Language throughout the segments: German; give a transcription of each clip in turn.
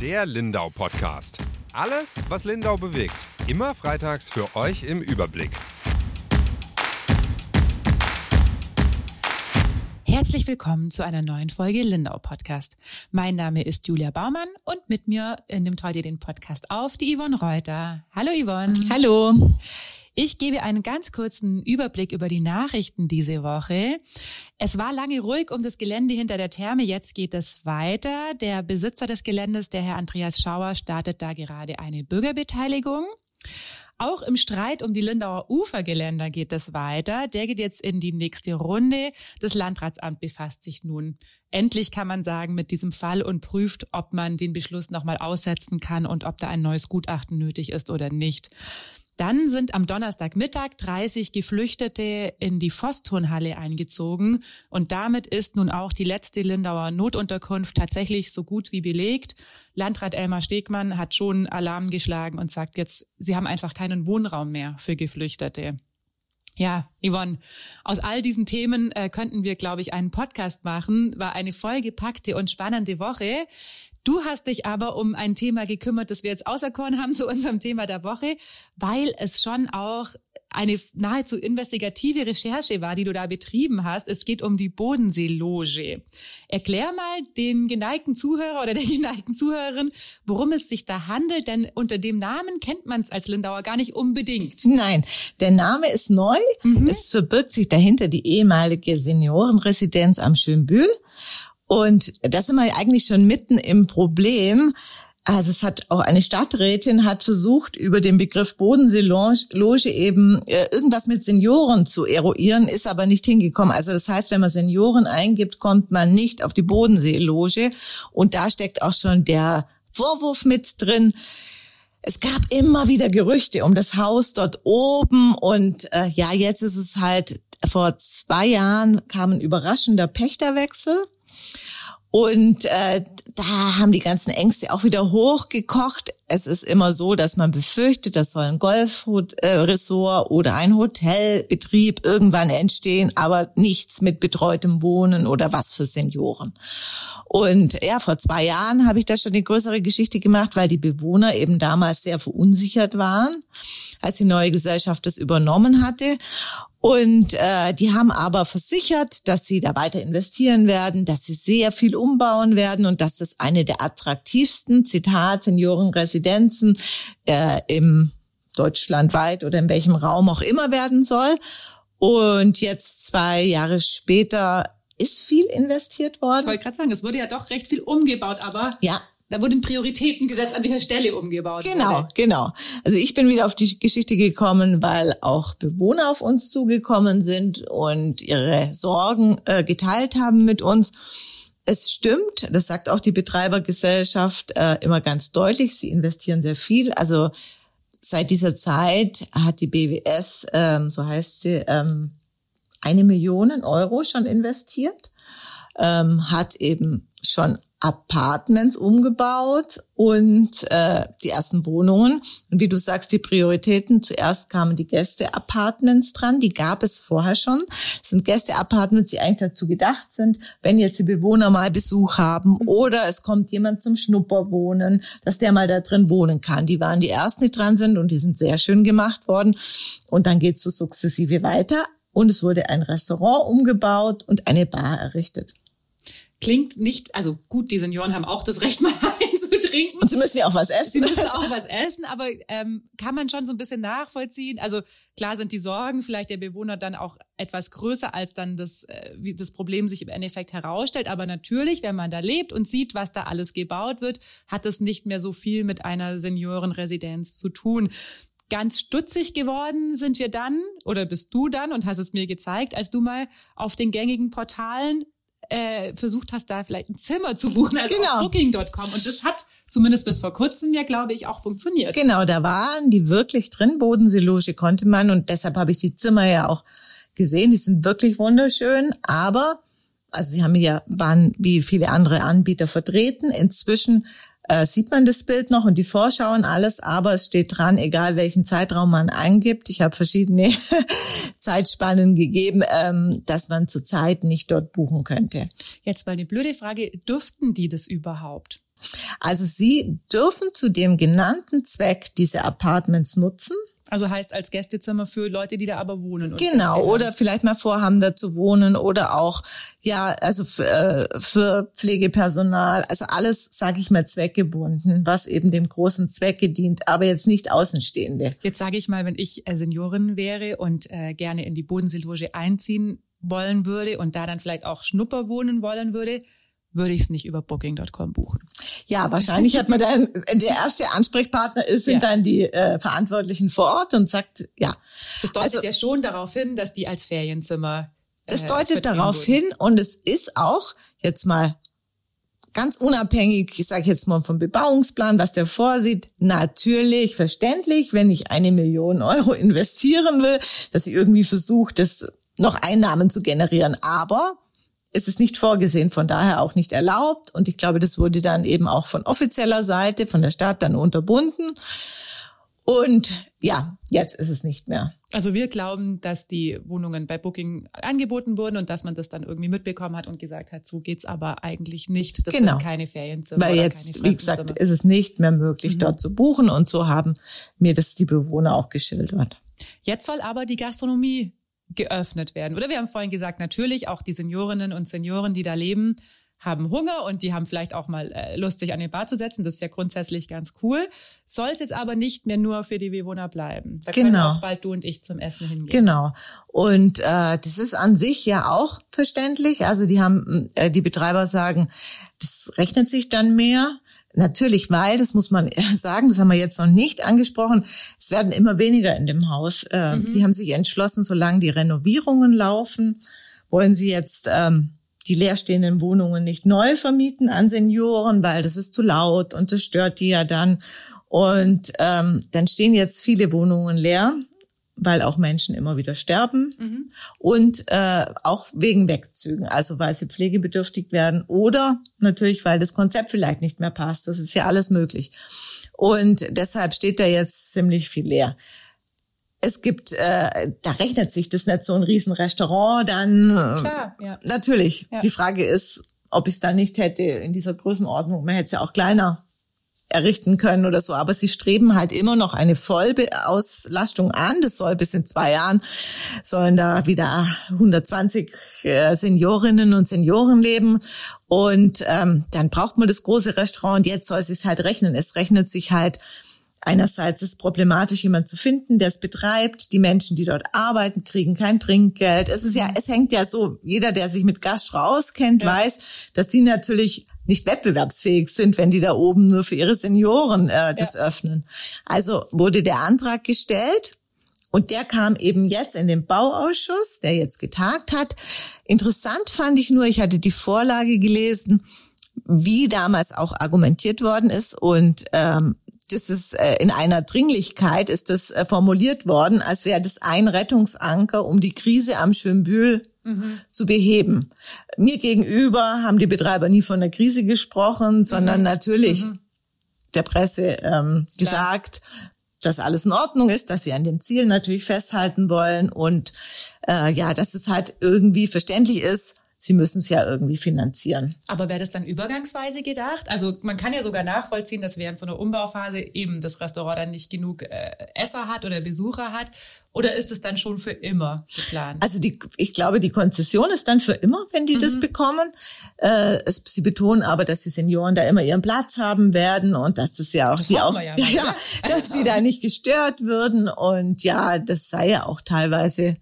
Der Lindau Podcast. Alles, was Lindau bewegt. Immer freitags für euch im Überblick. Herzlich willkommen zu einer neuen Folge Lindau Podcast. Mein Name ist Julia Baumann und mit mir nimmt heute den Podcast auf die Yvonne Reuter. Hallo Yvonne. Hallo. Ich gebe einen ganz kurzen Überblick über die Nachrichten diese Woche. Es war lange ruhig um das Gelände hinter der Therme. Jetzt geht es weiter. Der Besitzer des Geländes, der Herr Andreas Schauer, startet da gerade eine Bürgerbeteiligung. Auch im Streit um die Lindauer Ufergeländer geht es weiter. Der geht jetzt in die nächste Runde. Das Landratsamt befasst sich nun endlich, kann man sagen, mit diesem Fall und prüft, ob man den Beschluss nochmal aussetzen kann und ob da ein neues Gutachten nötig ist oder nicht. Dann sind am Donnerstagmittag 30 Geflüchtete in die Vosturnhalle eingezogen und damit ist nun auch die letzte Lindauer Notunterkunft tatsächlich so gut wie belegt. Landrat Elmar Stegmann hat schon Alarm geschlagen und sagt jetzt, sie haben einfach keinen Wohnraum mehr für Geflüchtete. Ja, Yvonne, aus all diesen Themen äh, könnten wir, glaube ich, einen Podcast machen. War eine vollgepackte und spannende Woche. Du hast dich aber um ein Thema gekümmert, das wir jetzt auserkoren haben zu unserem Thema der Woche, weil es schon auch eine nahezu investigative Recherche war, die du da betrieben hast. Es geht um die Bodenseeloge. Erklär mal dem geneigten Zuhörer oder der geneigten Zuhörerin, worum es sich da handelt, denn unter dem Namen kennt man es als Lindauer gar nicht unbedingt. Nein, der Name ist neu. Mhm. Es verbirgt sich dahinter die ehemalige Seniorenresidenz am Schönbühl. Und da sind wir eigentlich schon mitten im Problem. Also es hat auch eine Stadträtin hat versucht, über den Begriff Bodenseeloge eben äh, irgendwas mit Senioren zu eruieren, ist aber nicht hingekommen. Also das heißt, wenn man Senioren eingibt, kommt man nicht auf die Bodenseeloge. Und da steckt auch schon der Vorwurf mit drin. Es gab immer wieder Gerüchte um das Haus dort oben und äh, ja, jetzt ist es halt vor zwei Jahren kam ein überraschender Pächterwechsel und äh, da haben die ganzen Ängste auch wieder hochgekocht. Es ist immer so, dass man befürchtet, das soll ein Golfresort oder ein Hotelbetrieb irgendwann entstehen, aber nichts mit betreutem Wohnen oder was für Senioren. Und ja, vor zwei Jahren habe ich da schon eine größere Geschichte gemacht, weil die Bewohner eben damals sehr verunsichert waren, als die neue Gesellschaft das übernommen hatte. Und äh, die haben aber versichert, dass sie da weiter investieren werden, dass sie sehr viel umbauen werden und dass das eine der attraktivsten, Zitat, Seniorenresidenzen äh, im deutschlandweit oder in welchem Raum auch immer werden soll. Und jetzt zwei Jahre später ist viel investiert worden. Ich wollte gerade sagen, es wurde ja doch recht viel umgebaut, aber ja, da wurden Prioritäten gesetzt, an welcher Stelle umgebaut Genau, wurde. genau. Also ich bin wieder auf die Geschichte gekommen, weil auch Bewohner auf uns zugekommen sind und ihre Sorgen äh, geteilt haben mit uns. Es stimmt, das sagt auch die Betreibergesellschaft äh, immer ganz deutlich, sie investieren sehr viel. Also seit dieser Zeit hat die BWS, ähm, so heißt sie, ähm, eine Million Euro schon investiert, ähm, hat eben schon Apartments umgebaut und äh, die ersten Wohnungen. Und wie du sagst, die Prioritäten. Zuerst kamen die Gäste-Apartments dran. Die gab es vorher schon. Das sind Gäste-Apartments, die eigentlich dazu gedacht sind, wenn jetzt die Bewohner mal Besuch haben oder es kommt jemand zum Schnupperwohnen, dass der mal da drin wohnen kann. Die waren die ersten, die dran sind und die sind sehr schön gemacht worden. Und dann geht's so sukzessive weiter. Und es wurde ein Restaurant umgebaut und eine Bar errichtet klingt nicht, also gut, die Senioren haben auch das Recht, mal einzutrinken. Und sie müssen ja auch was essen. Sie müssen auch was essen, aber ähm, kann man schon so ein bisschen nachvollziehen. Also klar sind die Sorgen vielleicht der Bewohner dann auch etwas größer, als dann das, äh, wie das Problem sich im Endeffekt herausstellt. Aber natürlich, wenn man da lebt und sieht, was da alles gebaut wird, hat es nicht mehr so viel mit einer Seniorenresidenz zu tun. Ganz stutzig geworden sind wir dann, oder bist du dann und hast es mir gezeigt, als du mal auf den gängigen Portalen äh, versucht hast, da vielleicht ein Zimmer zu buchen, also genau. Booking.com. Und das hat zumindest bis vor kurzem ja, glaube ich, auch funktioniert. Genau, da waren die wirklich drin. Bodenseeloge konnte man und deshalb habe ich die Zimmer ja auch gesehen. Die sind wirklich wunderschön, aber also sie haben ja waren wie viele andere Anbieter vertreten. Inzwischen äh, sieht man das Bild noch und die Vorschau und alles, aber es steht dran, egal welchen Zeitraum man eingibt. Ich habe verschiedene Zeitspannen gegeben, ähm, dass man zurzeit nicht dort buchen könnte. Jetzt mal eine blöde Frage, dürften die das überhaupt? Also Sie dürfen zu dem genannten Zweck diese Apartments nutzen. Also heißt als Gästezimmer für Leute, die da aber wohnen. genau, oder vielleicht mal vorhaben, da zu wohnen oder auch, ja, also für, äh, für Pflegepersonal, also alles, sage ich mal, zweckgebunden, was eben dem großen Zwecke dient, aber jetzt nicht Außenstehende. Jetzt sage ich mal, wenn ich äh, Seniorin wäre und äh, gerne in die Bodenseeloge einziehen wollen würde und da dann vielleicht auch Schnupper wohnen wollen würde, würde ich es nicht über Booking.com buchen. Ja, wahrscheinlich hat man dann, der erste Ansprechpartner ist, sind ja. dann die äh, Verantwortlichen vor Ort und sagt, ja. Das deutet also, ja schon darauf hin, dass die als Ferienzimmer. Äh, es deutet darauf hin und es ist auch jetzt mal ganz unabhängig, ich sage jetzt mal vom Bebauungsplan, was der vorsieht, natürlich verständlich, wenn ich eine Million Euro investieren will, dass ich irgendwie versuche, das noch Einnahmen zu generieren. Aber ist es nicht vorgesehen, von daher auch nicht erlaubt. Und ich glaube, das wurde dann eben auch von offizieller Seite, von der Stadt dann unterbunden. Und ja, jetzt ist es nicht mehr. Also wir glauben, dass die Wohnungen bei Booking angeboten wurden und dass man das dann irgendwie mitbekommen hat und gesagt hat, so geht's aber eigentlich nicht. Das genau. sind keine Ferienzimmer. Weil jetzt, wie gesagt, ist es nicht mehr möglich, mhm. dort zu buchen und so haben mir das die Bewohner auch geschildert. Jetzt soll aber die Gastronomie geöffnet werden. Oder wir haben vorhin gesagt, natürlich auch die Seniorinnen und Senioren, die da leben, haben Hunger und die haben vielleicht auch mal äh, Lust, sich an den Bar zu setzen. Das ist ja grundsätzlich ganz cool. Soll es jetzt aber nicht mehr nur für die Bewohner bleiben. Da genau. können auch bald du und ich zum Essen hingehen. Genau. Und äh, das ist an sich ja auch verständlich. Also die haben, äh, die Betreiber sagen, das rechnet sich dann mehr. Natürlich, weil, das muss man sagen, das haben wir jetzt noch nicht angesprochen, es werden immer weniger in dem Haus. Äh, mhm. Sie haben sich entschlossen, solange die Renovierungen laufen, wollen sie jetzt ähm, die leerstehenden Wohnungen nicht neu vermieten an Senioren, weil das ist zu laut und das stört die ja dann. Und ähm, dann stehen jetzt viele Wohnungen leer weil auch Menschen immer wieder sterben mhm. und äh, auch wegen Wegzügen, also weil sie pflegebedürftig werden oder natürlich, weil das Konzept vielleicht nicht mehr passt. Das ist ja alles möglich. Und deshalb steht da jetzt ziemlich viel leer. Es gibt, äh, da rechnet sich das nicht so ein Riesenrestaurant, dann äh, Klar, ja. natürlich. Ja. Die Frage ist, ob ich es dann nicht hätte in dieser Größenordnung. Man hätte es ja auch kleiner errichten können oder so. Aber sie streben halt immer noch eine Vollauslastung an. Das soll bis in zwei Jahren sollen da wieder 120 äh, Seniorinnen und Senioren leben. Und ähm, dann braucht man das große Restaurant. Und jetzt soll es sich halt rechnen. Es rechnet sich halt Einerseits ist es problematisch, jemand zu finden, der es betreibt. Die Menschen, die dort arbeiten, kriegen kein Trinkgeld. Es ist ja, es hängt ja so, jeder, der sich mit Gastro auskennt, ja. weiß, dass die natürlich nicht wettbewerbsfähig sind, wenn die da oben nur für ihre Senioren äh, das ja. öffnen. Also wurde der Antrag gestellt und der kam eben jetzt in den Bauausschuss, der jetzt getagt hat. Interessant fand ich nur, ich hatte die Vorlage gelesen, wie damals auch argumentiert worden ist und ähm, das ist äh, in einer Dringlichkeit ist das äh, formuliert worden, als wäre das ein Rettungsanker, um die Krise am Schönbühl mhm. zu beheben. Mir gegenüber haben die Betreiber nie von der Krise gesprochen, sondern mhm. natürlich mhm. der Presse ähm, gesagt, dass alles in Ordnung ist, dass sie an dem Ziel natürlich festhalten wollen und äh, ja, dass es halt irgendwie verständlich ist, sie müssen es ja irgendwie finanzieren. Aber wäre das dann übergangsweise gedacht? Also man kann ja sogar nachvollziehen, dass während so einer Umbauphase eben das Restaurant dann nicht genug äh, Esser hat oder Besucher hat. Oder ist es dann schon für immer geplant? Also die, ich glaube, die Konzession ist dann für immer, wenn die mhm. das bekommen. Äh, es, sie betonen aber, dass die Senioren da immer ihren Platz haben werden und dass das ja auch das die auch, ja, ja, ja, dass die da nicht gestört würden und ja, das sei ja auch teilweise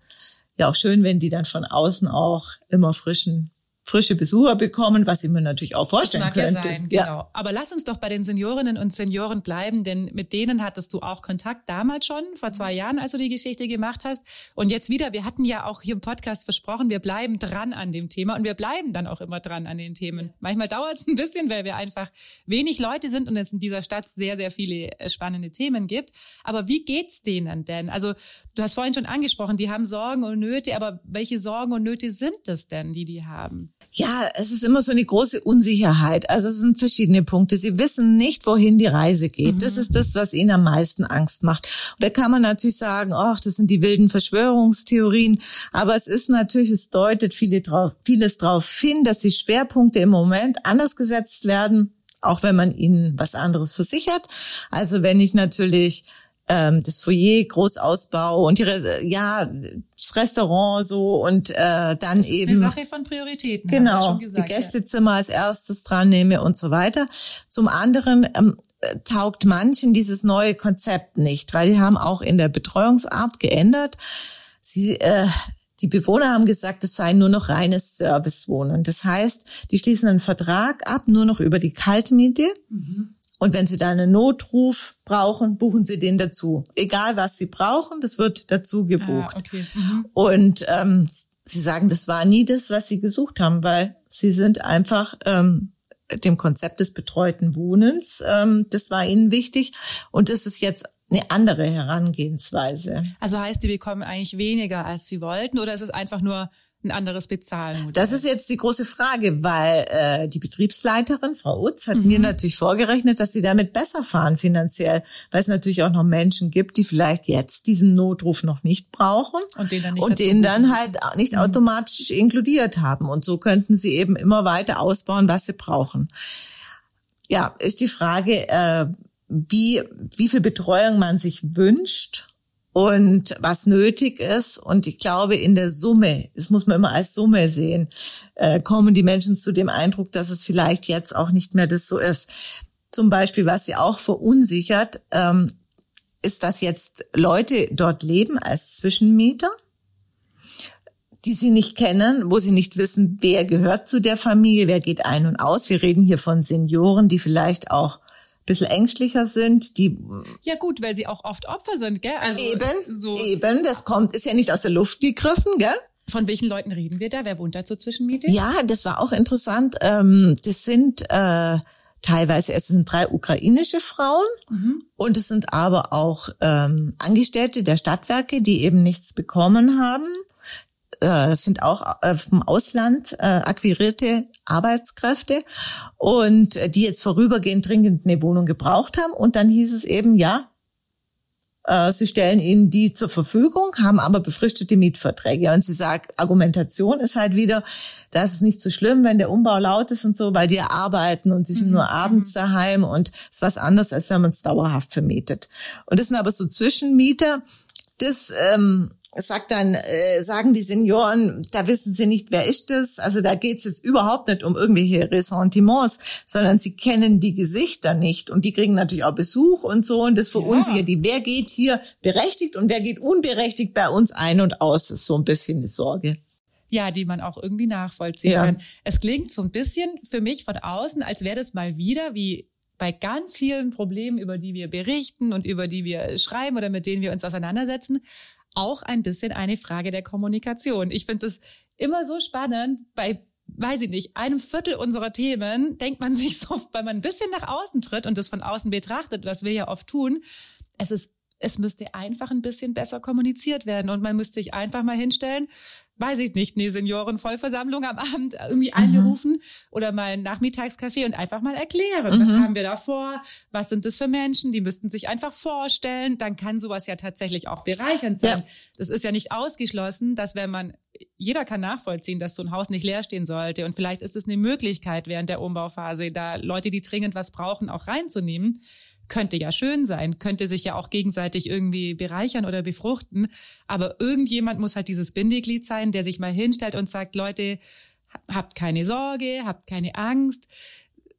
ja auch schön, wenn die dann von außen auch immer frischen frische Besucher bekommen, was ich mir natürlich auch vorstellen das mag könnte. Ja sein, genau. Ja. Aber lass uns doch bei den Seniorinnen und Senioren bleiben, denn mit denen hattest du auch Kontakt damals schon, vor zwei Jahren, als du die Geschichte gemacht hast. Und jetzt wieder, wir hatten ja auch hier im Podcast versprochen, wir bleiben dran an dem Thema und wir bleiben dann auch immer dran an den Themen. Manchmal dauert es ein bisschen, weil wir einfach wenig Leute sind und es in dieser Stadt sehr, sehr viele äh, spannende Themen gibt. Aber wie geht's denen denn? Also du hast vorhin schon angesprochen, die haben Sorgen und Nöte, aber welche Sorgen und Nöte sind es denn, die die haben? Ja, es ist immer so eine große Unsicherheit. Also es sind verschiedene Punkte. Sie wissen nicht, wohin die Reise geht. Mhm. Das ist das, was ihnen am meisten Angst macht. Und da kann man natürlich sagen, ach, das sind die wilden Verschwörungstheorien. Aber es ist natürlich, es deutet viele drauf, vieles darauf hin, dass die Schwerpunkte im Moment anders gesetzt werden auch wenn man ihnen was anderes versichert. Also wenn ich natürlich ähm, das Foyer groß ausbaue und ihre, ja, das Restaurant so und äh, dann das ist eben. Eine Sache von Prioritäten. Genau, gesagt, die Gästezimmer ja. als erstes dran nehme und so weiter. Zum anderen ähm, taugt manchen dieses neue Konzept nicht, weil die haben auch in der Betreuungsart geändert. Sie äh, die Bewohner haben gesagt, es sei nur noch reines Servicewohnen. Das heißt, die schließen einen Vertrag ab, nur noch über die Kaltmiete. Mhm. Und wenn Sie da einen Notruf brauchen, buchen Sie den dazu. Egal was Sie brauchen, das wird dazu gebucht. Ah, okay. mhm. Und ähm, Sie sagen, das war nie das, was Sie gesucht haben, weil Sie sind einfach ähm, dem Konzept des betreuten Wohnens, ähm, das war Ihnen wichtig. Und das ist jetzt eine andere Herangehensweise. Also heißt, die bekommen eigentlich weniger, als sie wollten, oder ist es einfach nur ein anderes Bezahlmodell? Das ist jetzt die große Frage, weil äh, die Betriebsleiterin, Frau Utz, hat mhm. mir natürlich vorgerechnet, dass sie damit besser fahren finanziell, weil es natürlich auch noch Menschen gibt, die vielleicht jetzt diesen Notruf noch nicht brauchen und den dann, nicht und den dann halt nicht mhm. automatisch inkludiert haben. Und so könnten sie eben immer weiter ausbauen, was sie brauchen. Ja, ist die Frage, äh, wie, wie viel Betreuung man sich wünscht und was nötig ist. Und ich glaube, in der Summe, das muss man immer als Summe sehen, äh, kommen die Menschen zu dem Eindruck, dass es vielleicht jetzt auch nicht mehr das so ist. Zum Beispiel, was sie auch verunsichert, ähm, ist, dass jetzt Leute dort leben als Zwischenmieter, die sie nicht kennen, wo sie nicht wissen, wer gehört zu der Familie, wer geht ein und aus. Wir reden hier von Senioren, die vielleicht auch bisschen ängstlicher sind, die ja gut, weil sie auch oft Opfer sind, gell? Also eben, so. eben, das kommt, ist ja nicht aus der Luft gegriffen, gell? Von welchen Leuten reden wir da? Wer wohnt da zur Zwischenmiete? Ja, das war auch interessant. Ähm, das sind äh, teilweise, es sind drei ukrainische Frauen mhm. und es sind aber auch ähm, Angestellte der Stadtwerke, die eben nichts bekommen haben äh, sind auch äh, vom Ausland äh, akquirierte Arbeitskräfte und äh, die jetzt vorübergehend dringend eine Wohnung gebraucht haben. Und dann hieß es eben, ja, sie stellen ihnen die zur Verfügung, haben aber befristete Mietverträge. Und sie sagt, Argumentation ist halt wieder, das ist nicht so schlimm, wenn der Umbau laut ist und so, weil die arbeiten und sie sind mhm. nur abends mhm. daheim und es ist was anderes, als wenn man es dauerhaft vermietet. Und das sind aber so Zwischenmieter, das ähm, sagt dann, äh, sagen die Senioren, da wissen sie nicht, wer ist das. Also da geht's jetzt überhaupt nicht um irgendwelche Ressentiments, sondern sie kennen die Gesichter nicht. Und die kriegen natürlich auch Besuch und so. Und das verunsichert ja. die. Wer geht hier berechtigt und wer geht unberechtigt bei uns ein und aus? Das ist so ein bisschen die Sorge. Ja, die man auch irgendwie nachvollziehen ja. kann. Es klingt so ein bisschen für mich von außen, als wäre das mal wieder wie bei ganz vielen Problemen, über die wir berichten und über die wir schreiben oder mit denen wir uns auseinandersetzen, auch ein bisschen eine Frage der Kommunikation. Ich finde das immer so spannend. Bei, weiß ich nicht, einem Viertel unserer Themen denkt man sich so, weil man ein bisschen nach außen tritt und das von außen betrachtet, was wir ja oft tun. Es ist es müsste einfach ein bisschen besser kommuniziert werden und man müsste sich einfach mal hinstellen, weiß ich nicht, eine Seniorenvollversammlung am Abend irgendwie mhm. einberufen oder mal ein Nachmittagscafé und einfach mal erklären, mhm. was haben wir da vor, was sind das für Menschen, die müssten sich einfach vorstellen, dann kann sowas ja tatsächlich auch bereichernd sein. Ja. Das ist ja nicht ausgeschlossen, dass wenn man jeder kann nachvollziehen, dass so ein Haus nicht leer stehen sollte. Und vielleicht ist es eine Möglichkeit während der Umbauphase, da Leute, die dringend was brauchen, auch reinzunehmen könnte ja schön sein, könnte sich ja auch gegenseitig irgendwie bereichern oder befruchten. Aber irgendjemand muss halt dieses Bindeglied sein, der sich mal hinstellt und sagt, Leute, habt keine Sorge, habt keine Angst.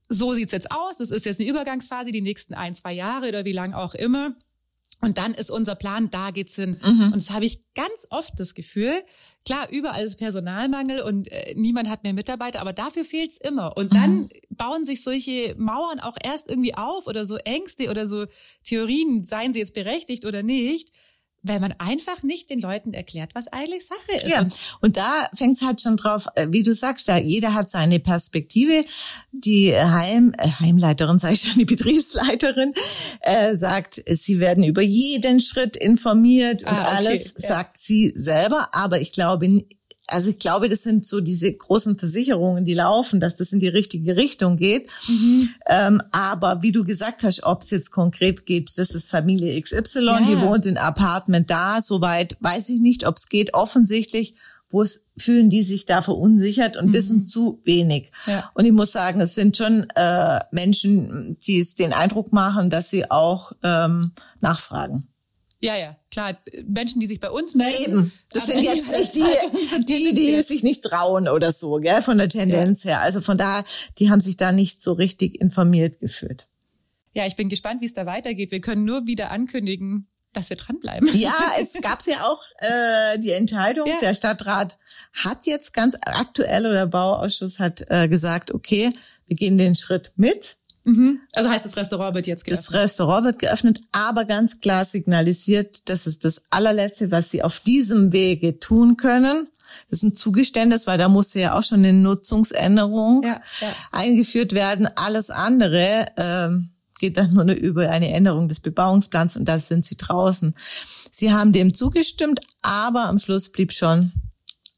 So sieht's jetzt aus. Das ist jetzt eine Übergangsphase, die nächsten ein, zwei Jahre oder wie lang auch immer. Und dann ist unser Plan, da geht's hin. Mhm. Und das habe ich ganz oft das Gefühl. Klar, überall ist Personalmangel und äh, niemand hat mehr Mitarbeiter, aber dafür fehlt's immer. Und dann mhm. bauen sich solche Mauern auch erst irgendwie auf oder so Ängste oder so Theorien, seien sie jetzt berechtigt oder nicht, weil man einfach nicht den Leuten erklärt, was eigentlich Sache ist. Ja, und da fängt es halt schon drauf, äh, wie du sagst, da jeder hat seine Perspektive. Die Heim, äh, Heimleiterin, sage ich schon, die Betriebsleiterin, äh, sagt, sie werden über jeden Schritt informiert und ah, okay. alles ja. sagt sie selber. Aber ich glaube also ich glaube, das sind so diese großen Versicherungen, die laufen, dass das in die richtige Richtung geht. Mhm. Ähm, aber wie du gesagt hast, ob es jetzt konkret geht, das ist Familie XY, ja. die wohnt in Apartment da, soweit weiß ich nicht, ob es geht. Offensichtlich wo es fühlen die sich da verunsichert und mhm. wissen zu wenig. Ja. Und ich muss sagen, es sind schon äh, Menschen, die es den Eindruck machen, dass sie auch ähm, nachfragen. Ja, ja, klar. Menschen, die sich bei uns melden. Eben. Das sind jetzt nicht die, die, die sich nicht trauen oder so, gell, von der Tendenz ja. her. Also von da, die haben sich da nicht so richtig informiert gefühlt. Ja, ich bin gespannt, wie es da weitergeht. Wir können nur wieder ankündigen, dass wir dranbleiben. Ja, es gab ja auch äh, die Entscheidung, ja. der Stadtrat hat jetzt ganz aktuell oder der Bauausschuss hat äh, gesagt, okay, wir gehen den Schritt mit. Mhm. Also heißt das Restaurant wird jetzt geöffnet? Das Restaurant wird geöffnet, aber ganz klar signalisiert, das ist das allerletzte, was sie auf diesem Wege tun können. Das ist ein Zugeständnis, weil da musste ja auch schon eine Nutzungsänderung ja, ja. eingeführt werden. Alles andere ähm, geht dann nur über eine Änderung des Bebauungsplans und da sind sie draußen. Sie haben dem zugestimmt, aber am Schluss blieb schon,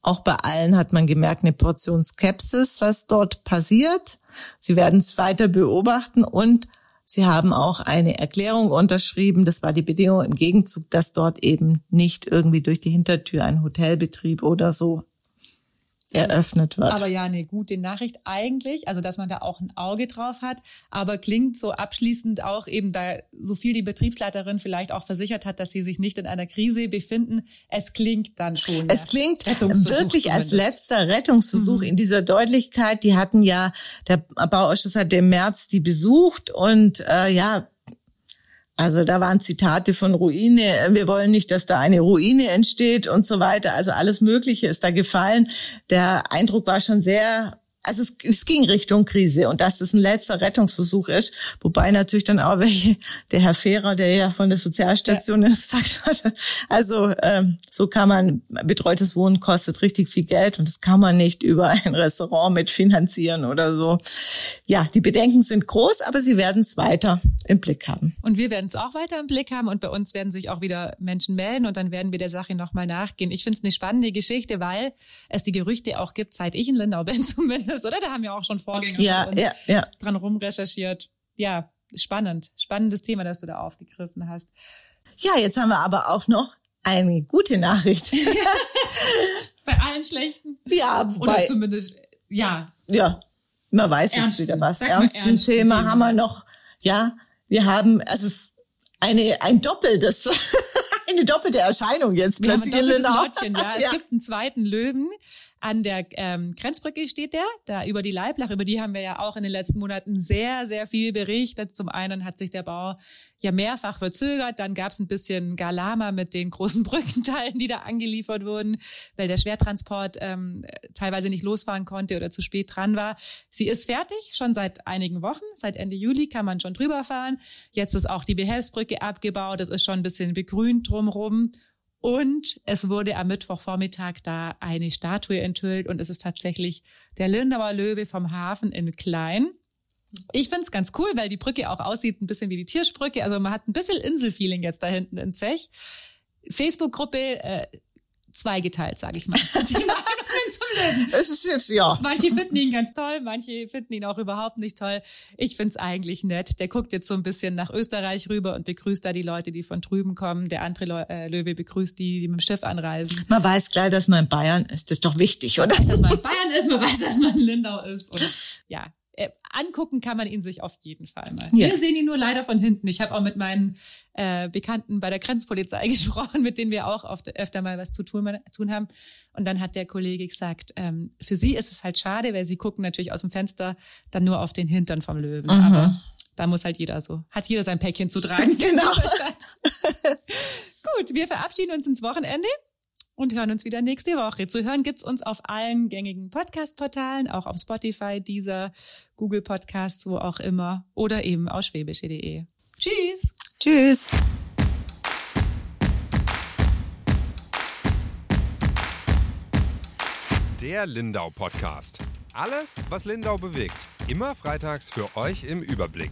auch bei allen hat man gemerkt, eine Portion Skepsis, was dort passiert. Sie werden es weiter beobachten und Sie haben auch eine Erklärung unterschrieben. Das war die Bedingung im Gegenzug, dass dort eben nicht irgendwie durch die Hintertür ein Hotelbetrieb oder so eröffnet wird. Aber ja, eine gute Nachricht eigentlich, also dass man da auch ein Auge drauf hat, aber klingt so abschließend auch eben, da so viel die Betriebsleiterin vielleicht auch versichert hat, dass sie sich nicht in einer Krise befinden. Es klingt dann schon. Es klingt wirklich als letzter Rettungsversuch mhm. in dieser Deutlichkeit. Die hatten ja, der Bauausschuss hat im März die besucht und äh, ja, also da waren Zitate von Ruine, wir wollen nicht, dass da eine Ruine entsteht und so weiter. Also alles Mögliche ist da gefallen. Der Eindruck war schon sehr also es, es ging Richtung Krise und dass das ein letzter Rettungsversuch ist, wobei natürlich dann auch welche, der Herr Fehrer, der ja von der Sozialstation ja. gesagt hat, also ähm, so kann man, betreutes Wohnen kostet richtig viel Geld und das kann man nicht über ein Restaurant mitfinanzieren oder so. Ja, die Bedenken sind groß, aber sie werden es weiter im Blick haben. Und wir werden es auch weiter im Blick haben und bei uns werden sich auch wieder Menschen melden und dann werden wir der Sache nochmal nachgehen. Ich finde es eine spannende Geschichte, weil es die Gerüchte auch gibt, seit ich in Lindau bin zumindest ist, oder? Da haben ja auch schon Vorgänger ja, ja, ja. dran rumrecherchiert. Ja, spannend. Spannendes Thema, das du da aufgegriffen hast. Ja, jetzt haben wir aber auch noch eine gute Nachricht. bei allen schlechten? Ja, Oder zumindest, ja. Ja, man weiß jetzt wieder was. Ernsten Thema haben wir noch. Ja, wir haben also eine ein doppeltes eine doppelte Erscheinung jetzt plötzlich in Lindau. ja. Es ja. gibt einen zweiten Löwen. An der ähm, Grenzbrücke steht der, da über die Leiblach, über die haben wir ja auch in den letzten Monaten sehr, sehr viel berichtet. Zum einen hat sich der Bau ja mehrfach verzögert, dann gab es ein bisschen Galama mit den großen Brückenteilen, die da angeliefert wurden, weil der Schwertransport ähm, teilweise nicht losfahren konnte oder zu spät dran war. Sie ist fertig, schon seit einigen Wochen, seit Ende Juli kann man schon drüber fahren. Jetzt ist auch die Behelfsbrücke abgebaut, es ist schon ein bisschen begrünt drumrum. Und es wurde am Mittwochvormittag da eine Statue enthüllt und es ist tatsächlich der Lindauer Löwe vom Hafen in Klein. Ich find's ganz cool, weil die Brücke auch aussieht ein bisschen wie die Tierschbrücke. Also man hat ein bisschen Inselfeeling jetzt da hinten in Zech. Facebook-Gruppe äh, zweigeteilt, sage ich mal. Die Meinungen zum Löwen. Es ist jetzt, ja. Manche finden ihn ganz toll, manche finden ihn auch überhaupt nicht toll. Ich find's eigentlich nett. Der guckt jetzt so ein bisschen nach Österreich rüber und begrüßt da die Leute, die von drüben kommen. Der andere äh, Löwe begrüßt die, die mit dem Schiff anreisen. Man weiß klar, dass man in Bayern ist. Das ist doch wichtig, oder? Man weiß, dass man in Bayern ist, man weiß, dass man in Lindau ist. Und ja, äh, angucken kann man ihn sich auf jeden Fall mal. Ja. Wir sehen ihn nur leider von hinten. Ich habe auch mit meinen äh, Bekannten bei der Grenzpolizei gesprochen, mit denen wir auch oft, öfter mal was zu tun, tun haben. Und dann hat der Kollege gesagt, ähm, für sie ist es halt schade, weil sie gucken natürlich aus dem Fenster dann nur auf den Hintern vom Löwen. Mhm. Aber da muss halt jeder so, hat jeder sein Päckchen zu tragen. Genau. Gut, wir verabschieden uns ins Wochenende und hören uns wieder nächste Woche. Zu hören gibt's uns auf allen gängigen Podcast-Portalen, auch auf Spotify, dieser Google Podcasts, wo auch immer, oder eben auf schwäbische.de. Tschüss! Tschüss! Der Lindau Podcast. Alles, was Lindau bewegt. Immer freitags für euch im Überblick.